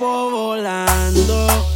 cuerpo volando.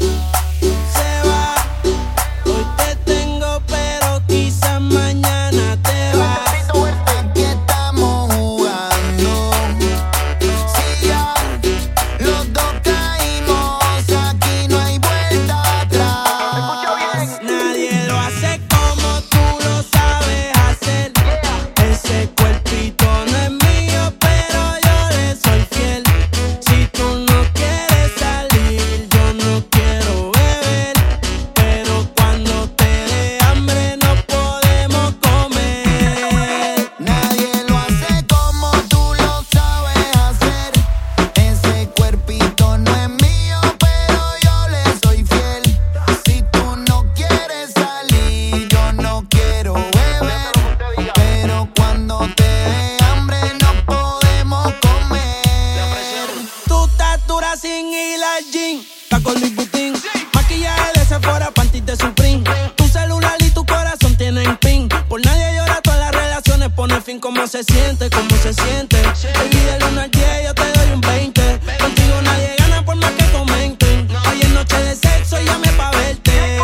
se siente, cómo se siente. Baby, del 1 al 10 yo te doy un 20. Contigo nadie gana por más que comenten. Hoy es noche de sexo y llame pa' verte.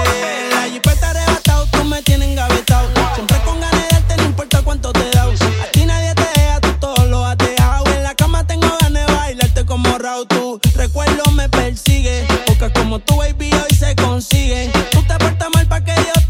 La jipeta arrebatado, tú me tienes engavetado. Siempre con ganas de darte, no importa cuánto te da. A ti nadie te deja, tú todo lo has dejado. En la cama tengo ganas de bailarte como Raúl. Tu recuerdo me persigue. Porque como tú, baby, hoy se consigue. Tú te portas mal pa' que Dios te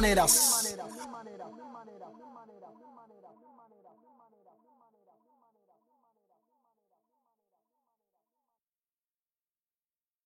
maneras.